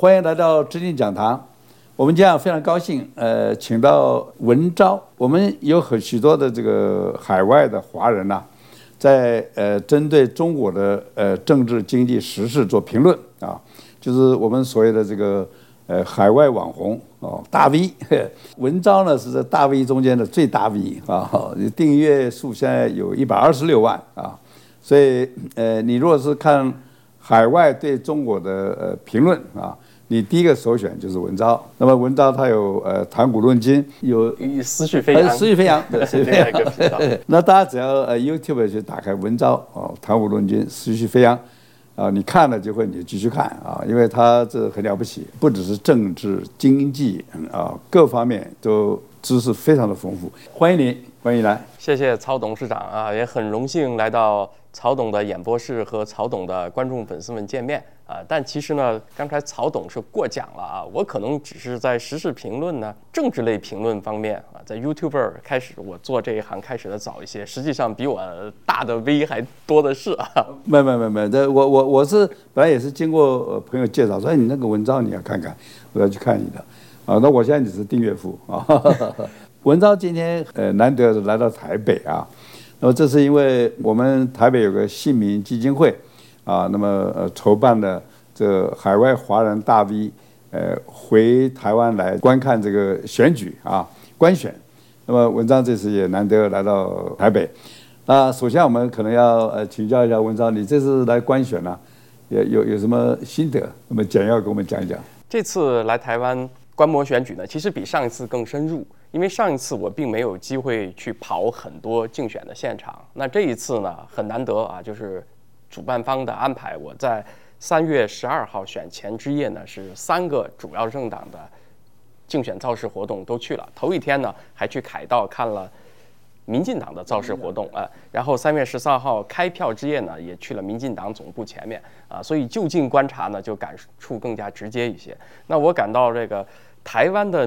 欢迎来到知进讲堂。我们今天非常高兴，呃，请到文昭。我们有很许多的这个海外的华人呐、在呃，针对中国的呃政治经济时事做评论啊，就是我们所谓的这个呃海外网红哦，大 V 文昭呢是在大 V 中间的最大 V 啊，订阅数现在有一百二十六万啊，所以呃你如果是看海外对中国的呃评论啊。你第一个首选就是文昭，那么文昭他有呃谈古论今，有 思绪飞扬，思绪飞扬，对，思绪飞扬。那大家只要呃 YouTube 去打开文昭哦，谈古论今，思绪飞扬，啊，你看了就会你继续看啊，因为他这很了不起，不只是政治经济啊各方面都知识非常的丰富。欢迎你，欢迎来。谢谢曹董事长啊，也很荣幸来到曹董的演播室和曹董的观众粉丝们见面。啊，但其实呢，刚才曹董是过奖了啊，我可能只是在时事评论呢、政治类评论方面啊，在 YouTuber 开始我做这一行开始的早一些，实际上比我大的 V 还多的是啊。没没没没，这我我我是本来也是经过朋友介绍说，你那个文章你要看看，我要去看你的，啊，那我现在只是订阅户啊。文章今天呃难得来到台北啊，那么这是因为我们台北有个信民基金会。啊，那么呃，筹办的这海外华人大 V，呃，回台湾来观看这个选举啊，观选。那么文章这次也难得来到台北。那首先我们可能要呃请教一下文章，你这次来观选呢、有有有什么心得？那么简要给我们讲一讲。这次来台湾观摩选举呢，其实比上一次更深入，因为上一次我并没有机会去跑很多竞选的现场，那这一次呢，很难得啊，就是。主办方的安排，我在三月十二号选前之夜呢，是三个主要政党的竞选造势活动都去了。头一天呢，还去凯道看了民进党的造势活动啊、呃。然后三月十三号开票之夜呢，也去了民进党总部前面啊。所以就近观察呢，就感触更加直接一些。那我感到这个台湾的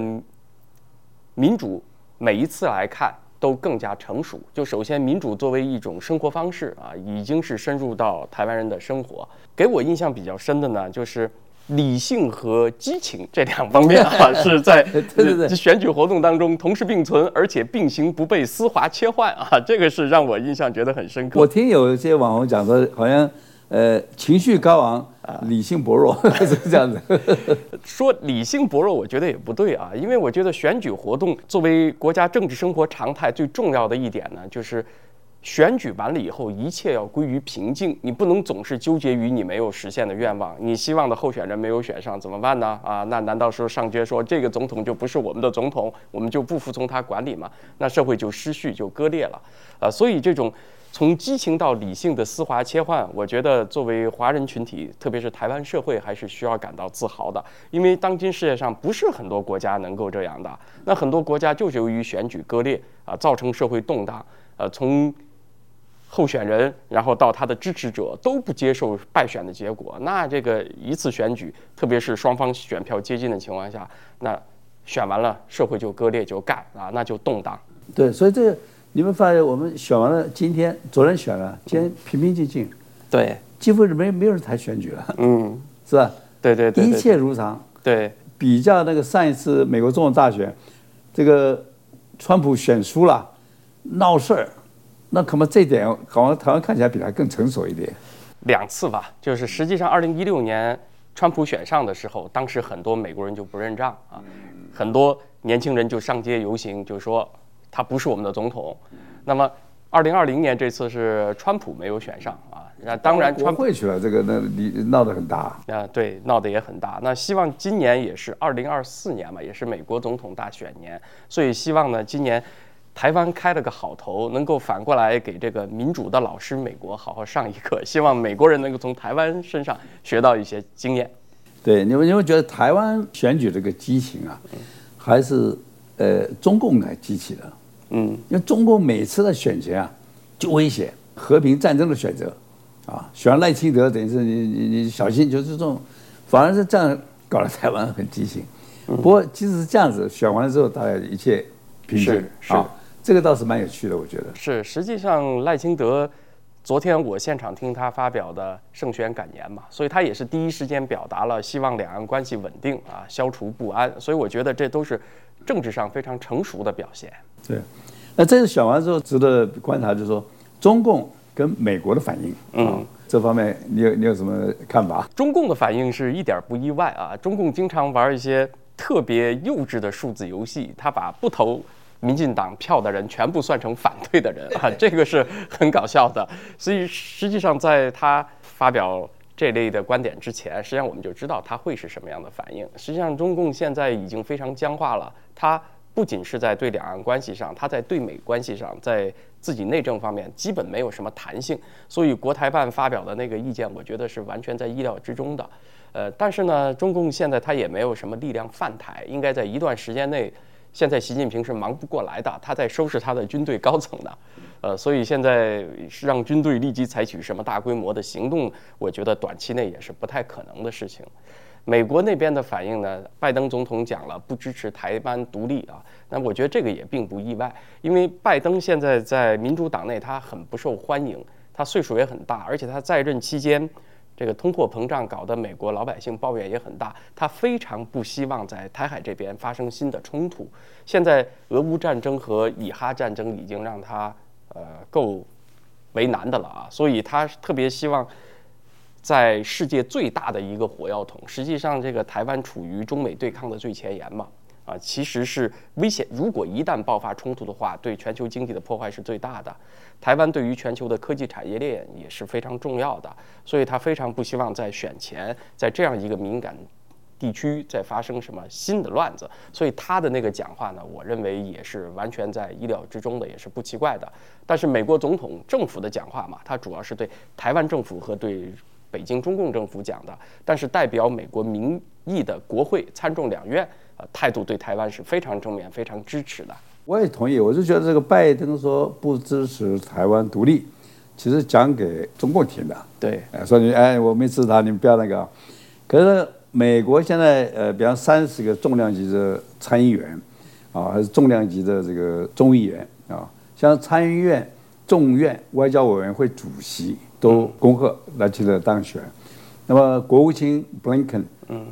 民主，每一次来看。都更加成熟。就首先，民主作为一种生活方式啊，已经是深入到台湾人的生活。给我印象比较深的呢，就是理性和激情这两方面啊，是在选举活动当中同时并存，而且并行不被、丝滑切换啊，这个是让我印象觉得很深刻。我听有一些网红讲说，好像。呃，情绪高昂，理性薄弱，是这样子。说理性薄弱，我觉得也不对啊，因为我觉得选举活动作为国家政治生活常态，最重要的一点呢，就是选举完了以后，一切要归于平静。你不能总是纠结于你没有实现的愿望，你希望的候选人没有选上，怎么办呢？啊，那难道说上街说这个总统就不是我们的总统，我们就不服从他管理吗？那社会就失序，就割裂了。啊，所以这种。从激情到理性的丝滑切换，我觉得作为华人群体，特别是台湾社会，还是需要感到自豪的。因为当今世界上不是很多国家能够这样的。那很多国家就是由于选举割裂啊，造成社会动荡。呃，从候选人，然后到他的支持者都不接受败选的结果，那这个一次选举，特别是双方选票接近的情况下，那选完了社会就割裂就干啊，那就动荡。对，所以这。你们发现我们选完了，今天昨天选了，今天平平静静，对，几乎是没没有人谈选举了，嗯，是吧？对对对，一切如常。对，比较那个上一次美国总统大选，这个川普选输了，闹事儿，那可能这点好像台湾看起来比他更成熟一点。两次吧，就是实际上二零一六年川普选上的时候，当时很多美国人就不认账啊，很多年轻人就上街游行，就说。他不是我们的总统，那么二零二零年这次是川普没有选上啊，那当然川普会去了，这个那你闹得很大啊，对，闹得也很大。那希望今年也是二零二四年嘛，也是美国总统大选年，所以希望呢，今年台湾开了个好头，能够反过来给这个民主的老师美国好好上一课。希望美国人能够从台湾身上学到一些经验。对，你们你们觉得台湾选举这个激情啊，还是呃中共来激起的？嗯，因为中国每次的选前啊，就威胁和平战争的选择，啊，选赖清德等于是你你你小心，就是这种，反而是这样搞得台湾很畸形。不过即使是这样子，选完了之后，大家一切平静是，这个倒是蛮有趣的，我觉得。是，实际上赖清德。昨天我现场听他发表的胜选感言嘛，所以他也是第一时间表达了希望两岸关系稳定啊，消除不安。所以我觉得这都是政治上非常成熟的表现。对，那这次选完之后，值得观察就是说中共跟美国的反应。嗯，这方面你有你有什么看法？中共的反应是一点不意外啊，中共经常玩一些特别幼稚的数字游戏，他把不投。民进党票的人全部算成反对的人啊，这个是很搞笑的。所以实际上，在他发表这类的观点之前，实际上我们就知道他会是什么样的反应。实际上，中共现在已经非常僵化了。他不仅是在对两岸关系上，他在对美关系上，在自己内政方面基本没有什么弹性。所以国台办发表的那个意见，我觉得是完全在意料之中的。呃，但是呢，中共现在他也没有什么力量犯台，应该在一段时间内。现在习近平是忙不过来的，他在收拾他的军队高层呢，呃，所以现在让军队立即采取什么大规模的行动，我觉得短期内也是不太可能的事情。美国那边的反应呢，拜登总统讲了不支持台湾独立啊，那我觉得这个也并不意外，因为拜登现在在民主党内他很不受欢迎，他岁数也很大，而且他在任期间。这个通货膨胀搞得美国老百姓抱怨也很大，他非常不希望在台海这边发生新的冲突。现在俄乌战争和以哈战争已经让他呃够为难的了啊，所以他特别希望在世界最大的一个火药桶，实际上这个台湾处于中美对抗的最前沿嘛。啊，其实是危险。如果一旦爆发冲突的话，对全球经济的破坏是最大的。台湾对于全球的科技产业链也是非常重要的，所以他非常不希望在选前，在这样一个敏感地区再发生什么新的乱子。所以他的那个讲话呢，我认为也是完全在意料之中的，也是不奇怪的。但是美国总统政府的讲话嘛，他主要是对台湾政府和对北京中共政府讲的，但是代表美国民意的国会参众两院啊。态度对台湾是非常正面、非常支持的。我也同意，我就觉得这个拜登说不支持台湾独立，其实讲给中共听的。对，说你哎，我没支持他，你们不要那个。可是美国现在呃，比方三十个重量级的参议员啊，还是重量级的这个众议员啊，像参议院、众院外交委员会主席都恭贺赖清德当选。那么国务卿布林肯。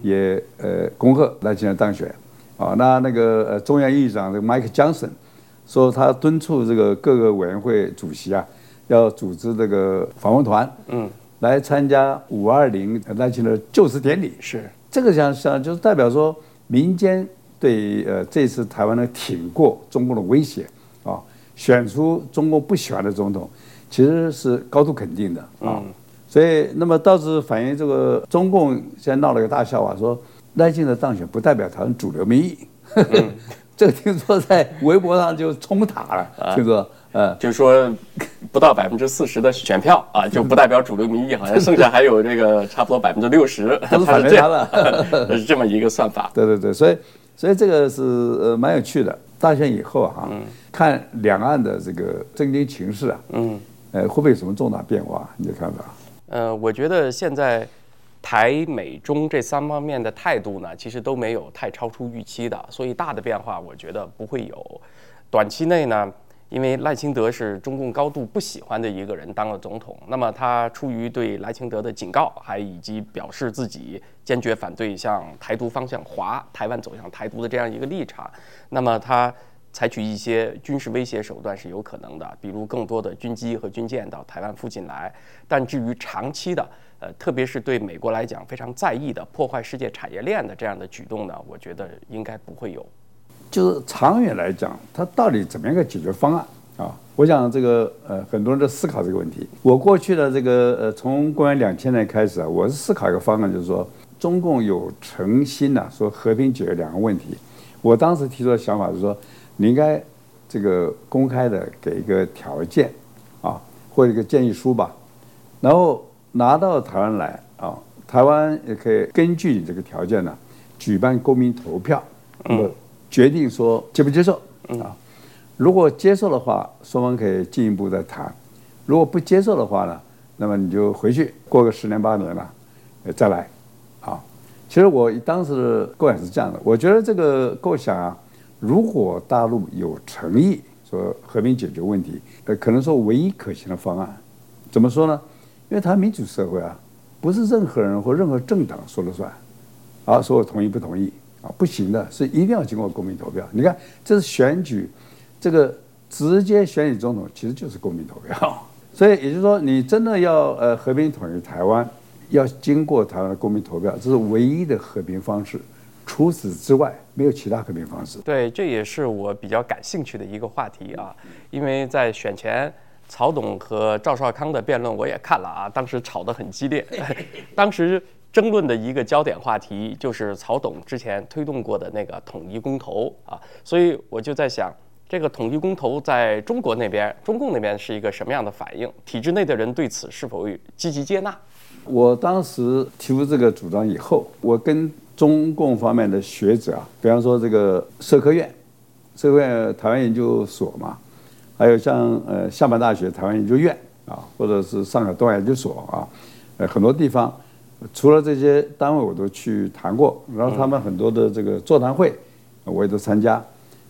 也呃恭贺赖清德当选，啊，那那个呃中央议长这个 Mike Johnson 说他敦促这个各个委员会主席啊，要组织这个访问团，嗯，来参加五二零赖清德就职典礼。是这个想想就是代表说民间对呃这次台湾的挺过中共的威胁啊，选出中共不喜欢的总统，其实是高度肯定的啊。所以，那么倒是反映这个中共现在闹了个大笑话，说赖清德当选不代表台湾主流民意。嗯、这个听说在微博上就冲塔了，啊、听说，呃，就是说不到百分之四十的选票啊，就不代表主流民意，好像剩下还有这个差不多百分之六十都是反对他的，是 这么一个算法。对对对，所以所以这个是呃蛮有趣的。大选以后哈、啊，嗯、看两岸的这个政经情势啊，嗯，呃，会不会有什么重大变化？你的看法？呃，我觉得现在台美中这三方面的态度呢，其实都没有太超出预期的，所以大的变化我觉得不会有。短期内呢，因为赖清德是中共高度不喜欢的一个人当了总统，那么他出于对赖清德的警告，还以及表示自己坚决反对向台独方向滑，台湾走向台独的这样一个立场，那么他。采取一些军事威胁手段是有可能的，比如更多的军机和军舰到台湾附近来。但至于长期的，呃，特别是对美国来讲非常在意的破坏世界产业链的这样的举动呢，我觉得应该不会有。就是长远来讲，它到底怎么样一个解决方案啊？我想这个呃，很多人都思考这个问题。我过去的这个呃，从公元两千年开始啊，我是思考一个方案，就是说中共有诚心呐、啊，说和平解决两个问题。我当时提出的想法是说。你应该这个公开的给一个条件，啊，或者一个建议书吧，然后拿到台湾来啊，台湾也可以根据你这个条件呢，举办公民投票，那么决定说接不接受啊。如果接受的话，双方可以进一步再谈；如果不接受的话呢，那么你就回去过个十年八年了，再来。啊，其实我当时的构想是这样的，我觉得这个构想啊，如果大陆有诚意说和平解决问题，呃，可能说唯一可行的方案，怎么说呢？因为它民主社会啊，不是任何人或任何政党说了算，啊，说我同意不同意啊，不行的，是一定要经过公民投票。你看，这是选举。这个直接选举总统其实就是公民投票，所以也就是说，你真的要呃和平统一台湾，要经过台湾的公民投票，这是唯一的和平方式。除此之外，没有其他和平方式。对，这也是我比较感兴趣的一个话题啊，因为在选前，曹董和赵少康的辩论我也看了啊，当时吵得很激烈，当时争论的一个焦点话题就是曹董之前推动过的那个统一公投啊，所以我就在想。这个统一公投在中国那边，中共那边是一个什么样的反应？体制内的人对此是否积极接纳？我当时提出这个主张以后，我跟中共方面的学者啊，比方说这个社科院、社科院台湾研究所嘛，还有像呃厦门大学台湾研究院啊，或者是上海东亚研究所啊，呃很多地方，除了这些单位我都去谈过，然后他们很多的这个座谈会，我也都参加。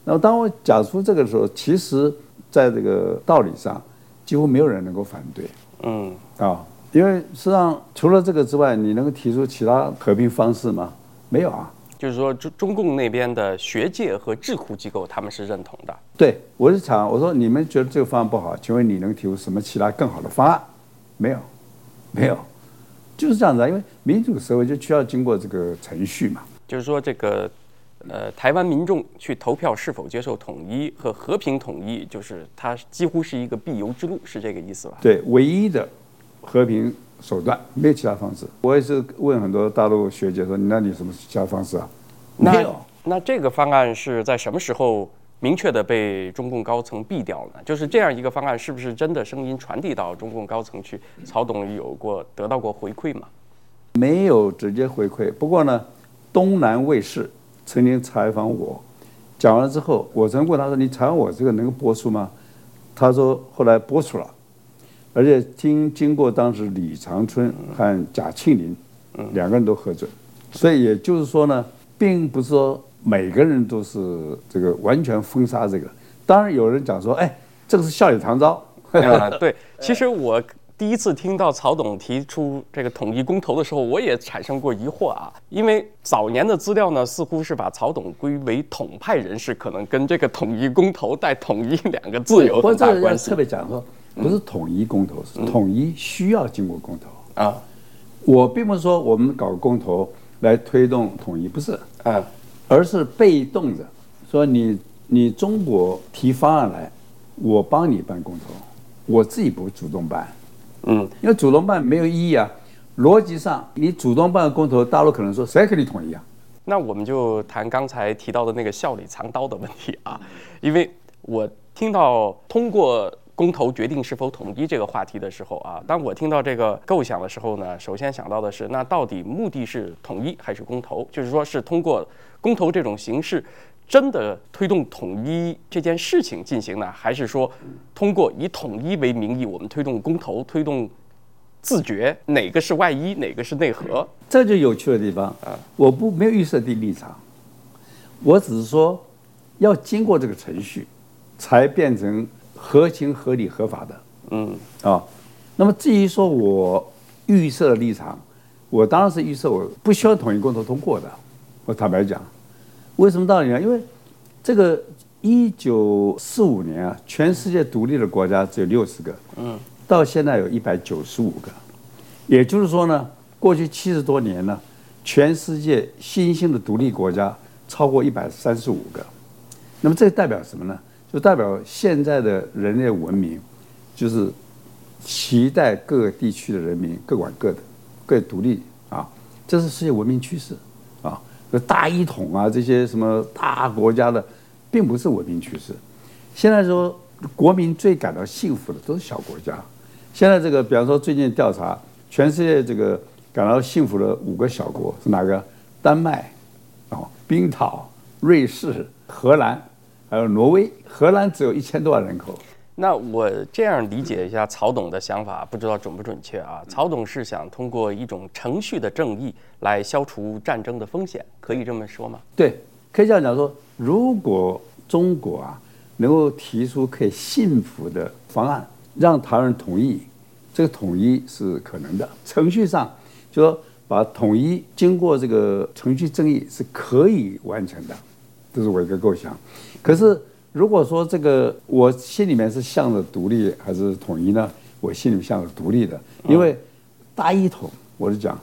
那么当我讲出这个的时候，其实在这个道理上，几乎没有人能够反对。嗯啊，因为实际上除了这个之外，你能够提出其他和平方式吗？没有啊。就是说中中共那边的学界和智库机构他们是认同的。对，我是想我说你们觉得这个方案不好，请问你能提出什么其他更好的方案？没有，没有，就是这样子啊。因为民主社会就需要经过这个程序嘛。就是说这个。呃，台湾民众去投票是否接受统一和和平统一，就是它几乎是一个必由之路，是这个意思吧？对，唯一的和平手段，没有其他方式。我也是问很多大陆学姐说：“那你什么其他方式啊？”没有。那这个方案是在什么时候明确的被中共高层毙掉呢？就是这样一个方案，是不是真的声音传递到中共高层去？曹董有过得到过回馈吗？没有直接回馈。不过呢，东南卫视。曾经采访我，讲完了之后，我曾问他说：“你采访我这个能够播出吗？”他说：“后来播出了，而且经经过当时李长春和贾庆林两个人都核准，所以也就是说呢，并不是说每个人都是这个完全封杀这个。当然有人讲说：‘哎，这个是笑里藏刀。’啊，对，其实我。”第一次听到曹董提出这个统一公投的时候，我也产生过疑惑啊，因为早年的资料呢，似乎是把曹董归为统派人士，可能跟这个统一公投带统一两个字有很大关系。特别讲说，不是统一公投，是统一需要经过公投啊。我并不是说我们搞公投来推动统一，不是啊，而是被动的说你你中国提方案来，我帮你办公投，我自己不主动办。嗯，因为主动办没有意义啊。逻辑上，你主动办公投，大陆可能说谁跟你统一啊？那我们就谈刚才提到的那个笑里藏刀的问题啊。因为我听到通过公投决定是否统一这个话题的时候啊，当我听到这个构想的时候呢，首先想到的是，那到底目的是统一还是公投？就是说是通过公投这种形式。真的推动统一这件事情进行呢，还是说通过以统一为名义，我们推动公投、推动自觉，哪个是外衣，哪个是内核？这就有趣的地方啊！我不没有预设的立场，我只是说要经过这个程序，才变成合情、合理、合法的。嗯啊，那么至于说我预设的立场，我当然是预设我不需要统一公投通过的。我坦白讲。为什么道理呢？因为这个一九四五年啊，全世界独立的国家只有六十个，嗯，到现在有一百九十五个，也就是说呢，过去七十多年呢，全世界新兴的独立国家超过一百三十五个。那么这代表什么呢？就代表现在的人类文明，就是期待各个地区的人民各管各的，各独立啊，这是世界文明趋势啊。大一统啊，这些什么大国家的，并不是文明趋势。现在说国民最感到幸福的都是小国家。现在这个，比方说最近调查，全世界这个感到幸福的五个小国是哪个？丹麦，哦，冰岛、瑞士、荷兰，还有挪威。荷兰只有一千多万人口。那我这样理解一下曹董的想法，不知道准不准确啊？曹董是想通过一种程序的正义来消除战争的风险，可以这么说吗？对，可以这样讲说，如果中国啊能够提出可以信服的方案，让台湾人同意，这个统一是可能的。程序上就说把统一经过这个程序正义是可以完成的，这是我一个构想。可是。如果说这个我心里面是向着独立还是统一呢？我心里面向着独立的，因为大一统，我就讲，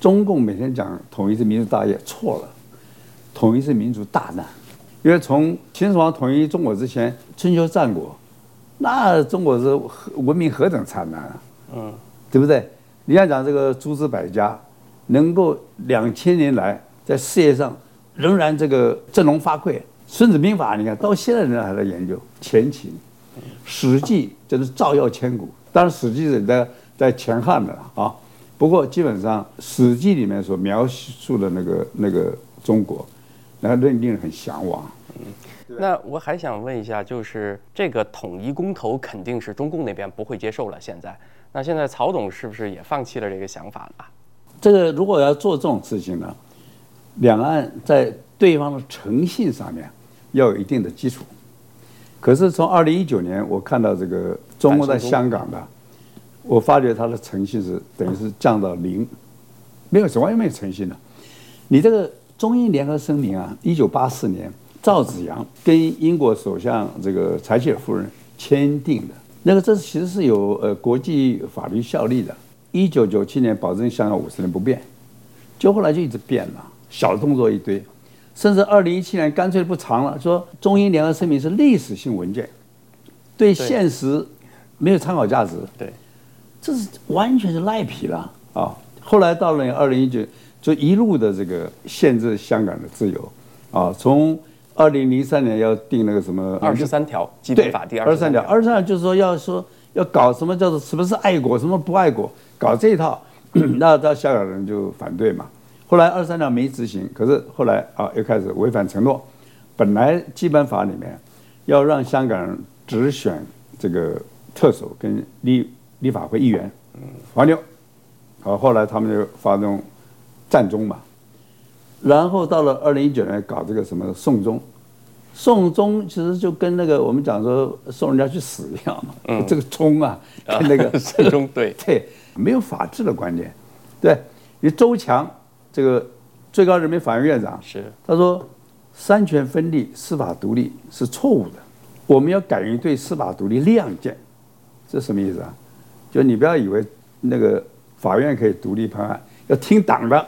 中共每天讲统一是民族大业，错了，统一是民族大难。因为从秦始皇统一中国之前，春秋战国，那中国是文明何等灿烂啊，嗯，对不对？你要讲这个诸子百家，能够两千年来在事业上仍然这个振聋发聩。《孙子兵法》，你看到现在人还在研究前秦，《史记》真是照耀千古。当然，《史记》是在在前汉的啊。不过，基本上，《史记》里面所描述的那个那个中国，那令令人很向往。嗯，那我还想问一下，就是这个统一公投肯定是中共那边不会接受了。现在，那现在曹总是不是也放弃了这个想法了？这个如果要做这种事情呢，两岸在对方的诚信上面。要有一定的基础，可是从二零一九年我看到这个中国在香港的，我发觉他的诚信是等于是降到零，没有，完全没有诚信了。你这个中英联合声明啊，一九八四年赵紫阳跟英国首相这个柴契尔夫人签订的，那个这其实是有呃国际法律效力的。一九九七年保证香港五十年不变，就后来就一直变了，小动作一堆。甚至二零一七年干脆不长了，说中英联合声明是历史性文件，对现实没有参考价值。对，这是完全是赖皮了。啊！后来到了二零一九，就一路的这个限制香港的自由。啊，从二零零三年要定那个什么二十三条基本法第二十三条，二十三条就是说要说要搞什么叫做什么是爱国，什么不爱国，搞这一套，那到香港人就反对嘛。后来二三条没执行，可是后来啊又开始违反承诺。本来基本法里面要让香港人只选这个特首跟立立法会议员，黄牛。好，后来他们就发动战中嘛。然后到了二零一九年搞这个什么送中，送中其实就跟那个我们讲说送人家去死一样嘛。嗯。这个中啊，跟那个送中对 对，没有法治的观念。对，你周强。这个最高人民法院院长是。他说，三权分立、司法独立是错误的，我们要敢于对司法独立亮剑，这什么意思啊？就你不要以为那个法院可以独立判案，要听党的，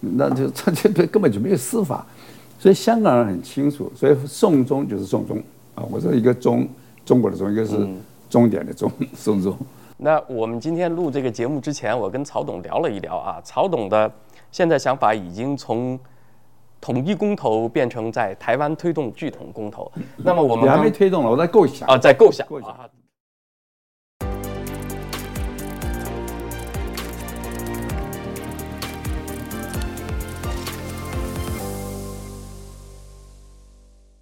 那就这这根本就没有司法，所以香港人很清楚，所以送终就是送终。啊，我说一个中中国的中，一个是终点的终，送中。那我们今天录这个节目之前，我跟曹董聊了一聊啊，曹董的。现在想法已经从统一公投变成在台湾推动巨统公投。那么我们还没推动了，我在构想啊，在构想。构想啊